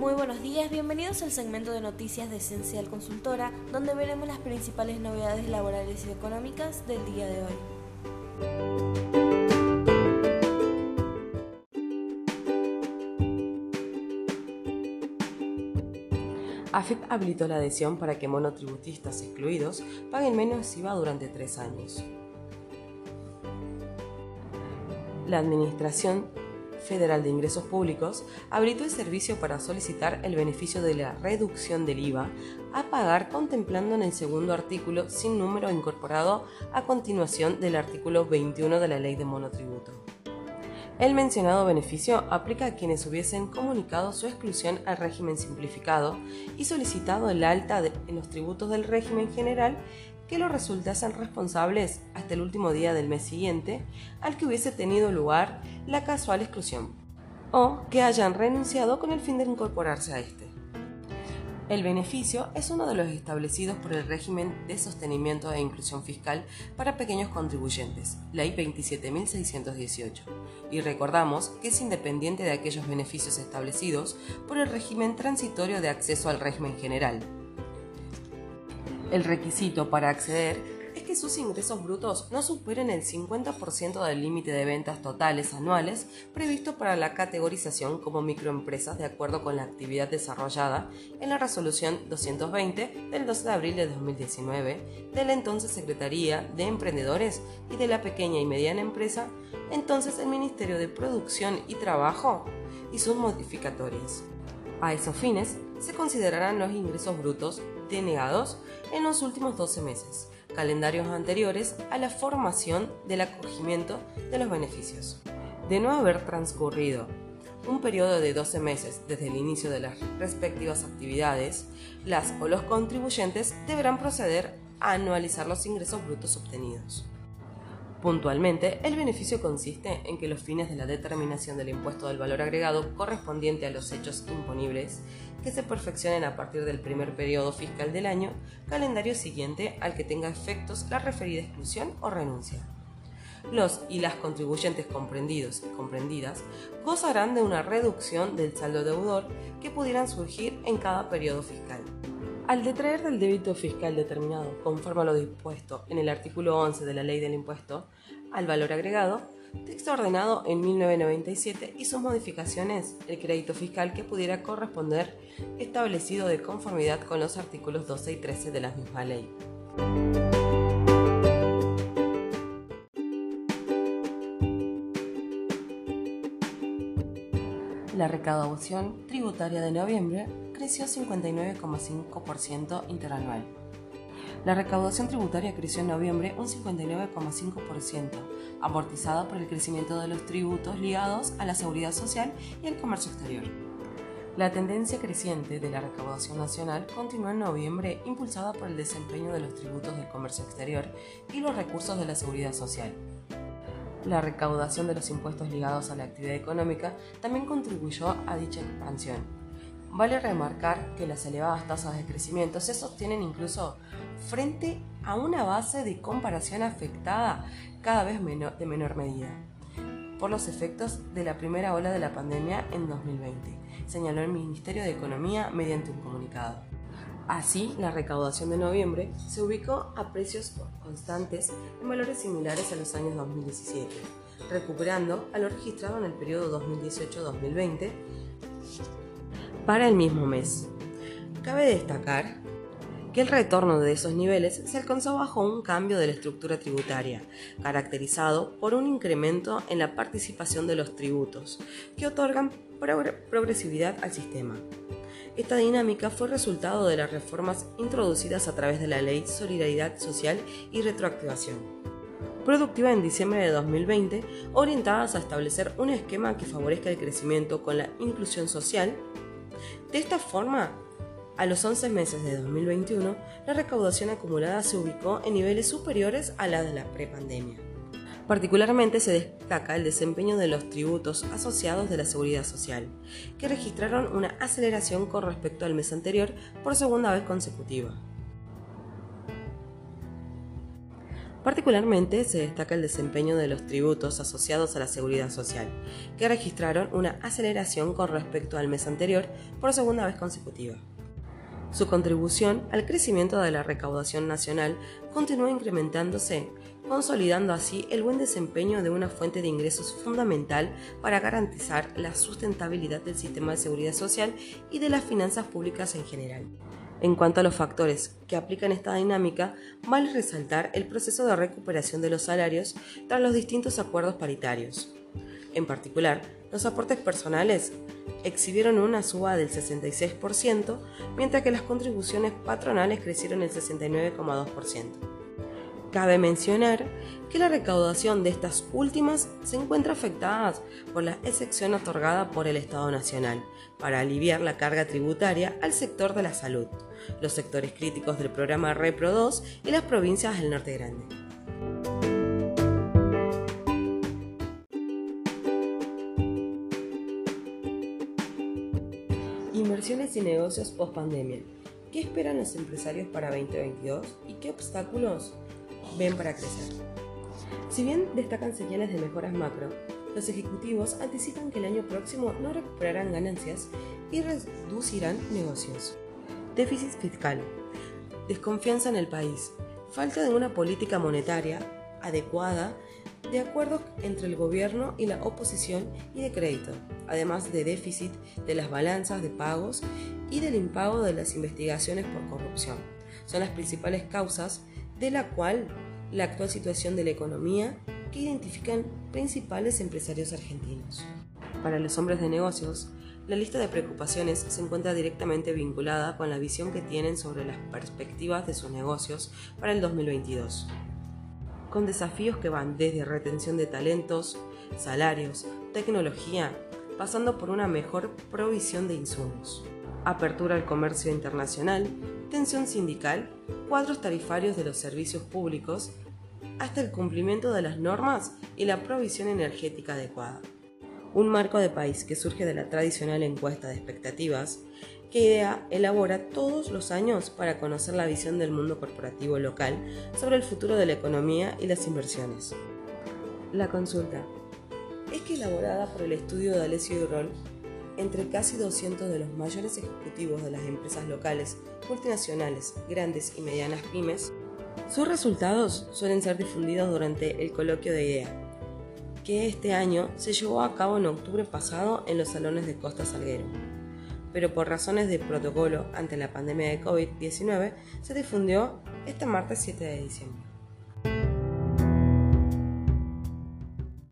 Muy buenos días, bienvenidos al segmento de noticias de Esencial Consultora, donde veremos las principales novedades laborales y económicas del día de hoy. AFIP habilitó la adhesión para que monotributistas excluidos paguen menos IVA durante tres años. La Administración Federal de Ingresos Públicos habilitó el servicio para solicitar el beneficio de la reducción del IVA a pagar contemplando en el segundo artículo sin número incorporado a continuación del artículo 21 de la Ley de Monotributo. El mencionado beneficio aplica a quienes hubiesen comunicado su exclusión al régimen simplificado y solicitado el alta en los tributos del régimen general que lo resultasen responsables hasta el último día del mes siguiente al que hubiese tenido lugar la casual exclusión, o que hayan renunciado con el fin de incorporarse a este. El beneficio es uno de los establecidos por el régimen de sostenimiento e inclusión fiscal para pequeños contribuyentes, Ley 27.618, y recordamos que es independiente de aquellos beneficios establecidos por el régimen transitorio de acceso al régimen general, el requisito para acceder es que sus ingresos brutos no superen el 50% del límite de ventas totales anuales previsto para la categorización como microempresas de acuerdo con la actividad desarrollada en la resolución 220 del 12 de abril de 2019 de la entonces Secretaría de Emprendedores y de la Pequeña y Mediana Empresa, entonces el Ministerio de Producción y Trabajo y sus modificatorias. A esos fines, se considerarán los ingresos brutos denegados en los últimos 12 meses, calendarios anteriores a la formación del acogimiento de los beneficios. De no haber transcurrido un periodo de 12 meses desde el inicio de las respectivas actividades, las o los contribuyentes deberán proceder a anualizar los ingresos brutos obtenidos. Puntualmente, el beneficio consiste en que los fines de la determinación del impuesto del valor agregado correspondiente a los hechos imponibles que se perfeccionen a partir del primer periodo fiscal del año, calendario siguiente al que tenga efectos la referida exclusión o renuncia. Los y las contribuyentes comprendidos y comprendidas gozarán de una reducción del saldo deudor que pudieran surgir en cada periodo fiscal. Al detraer del débito fiscal determinado, conforme a lo dispuesto en el artículo 11 de la Ley del Impuesto al Valor Agregado, texto ordenado en 1997 y sus modificaciones, el crédito fiscal que pudiera corresponder establecido de conformidad con los artículos 12 y 13 de la misma ley. La recaudación tributaria de noviembre creció 59,5% interanual. La recaudación tributaria creció en noviembre un 59,5%, amortizada por el crecimiento de los tributos ligados a la seguridad social y el comercio exterior. La tendencia creciente de la recaudación nacional continuó en noviembre impulsada por el desempeño de los tributos del comercio exterior y los recursos de la seguridad social. La recaudación de los impuestos ligados a la actividad económica también contribuyó a dicha expansión, Vale remarcar que las elevadas tasas de crecimiento se sostienen incluso frente a una base de comparación afectada cada vez de menor medida por los efectos de la primera ola de la pandemia en 2020, señaló el Ministerio de Economía mediante un comunicado. Así, la recaudación de noviembre se ubicó a precios constantes en valores similares a los años 2017, recuperando a lo registrado en el periodo 2018-2020 para el mismo mes. Cabe destacar que el retorno de esos niveles se alcanzó bajo un cambio de la estructura tributaria, caracterizado por un incremento en la participación de los tributos, que otorgan progresividad al sistema. Esta dinámica fue resultado de las reformas introducidas a través de la Ley Solidaridad Social y Retroactivación, productiva en diciembre de 2020, orientadas a establecer un esquema que favorezca el crecimiento con la inclusión social de esta forma, a los 11 meses de 2021, la recaudación acumulada se ubicó en niveles superiores a la de la prepandemia. Particularmente se destaca el desempeño de los tributos asociados de la seguridad social, que registraron una aceleración con respecto al mes anterior por segunda vez consecutiva. Particularmente se destaca el desempeño de los tributos asociados a la seguridad social, que registraron una aceleración con respecto al mes anterior por segunda vez consecutiva. Su contribución al crecimiento de la recaudación nacional continúa incrementándose, consolidando así el buen desempeño de una fuente de ingresos fundamental para garantizar la sustentabilidad del sistema de seguridad social y de las finanzas públicas en general. En cuanto a los factores que aplican esta dinámica, vale resaltar el proceso de recuperación de los salarios tras los distintos acuerdos paritarios. En particular, los aportes personales exhibieron una suba del 66%, mientras que las contribuciones patronales crecieron el 69,2%. Cabe mencionar que la recaudación de estas últimas se encuentra afectada por la excepción otorgada por el Estado Nacional para aliviar la carga tributaria al sector de la salud, los sectores críticos del programa Repro 2 y las provincias del Norte Grande. Inversiones y negocios post pandemia. ¿Qué esperan los empresarios para 2022 y qué obstáculos ven para crecer. Si bien destacan señales de mejoras macro, los ejecutivos anticipan que el año próximo no recuperarán ganancias y reducirán negocios. Déficit fiscal. Desconfianza en el país. Falta de una política monetaria adecuada de acuerdo entre el gobierno y la oposición y de crédito, además de déficit de las balanzas de pagos y del impago de las investigaciones por corrupción. Son las principales causas de la cual la actual situación de la economía que identifican principales empresarios argentinos. Para los hombres de negocios, la lista de preocupaciones se encuentra directamente vinculada con la visión que tienen sobre las perspectivas de sus negocios para el 2022, con desafíos que van desde retención de talentos, salarios, tecnología, pasando por una mejor provisión de insumos apertura al comercio internacional, tensión sindical, cuadros tarifarios de los servicios públicos, hasta el cumplimiento de las normas y la provisión energética adecuada. Un marco de país que surge de la tradicional encuesta de expectativas que IDEA elabora todos los años para conocer la visión del mundo corporativo local sobre el futuro de la economía y las inversiones. La consulta es que elaborada por el estudio de Alessio y Roll entre casi 200 de los mayores ejecutivos de las empresas locales, multinacionales, grandes y medianas pymes, sus resultados suelen ser difundidos durante el coloquio de IDEA, que este año se llevó a cabo en octubre pasado en los salones de Costa Salguero. Pero por razones de protocolo ante la pandemia de COVID-19 se difundió este martes 7 de diciembre.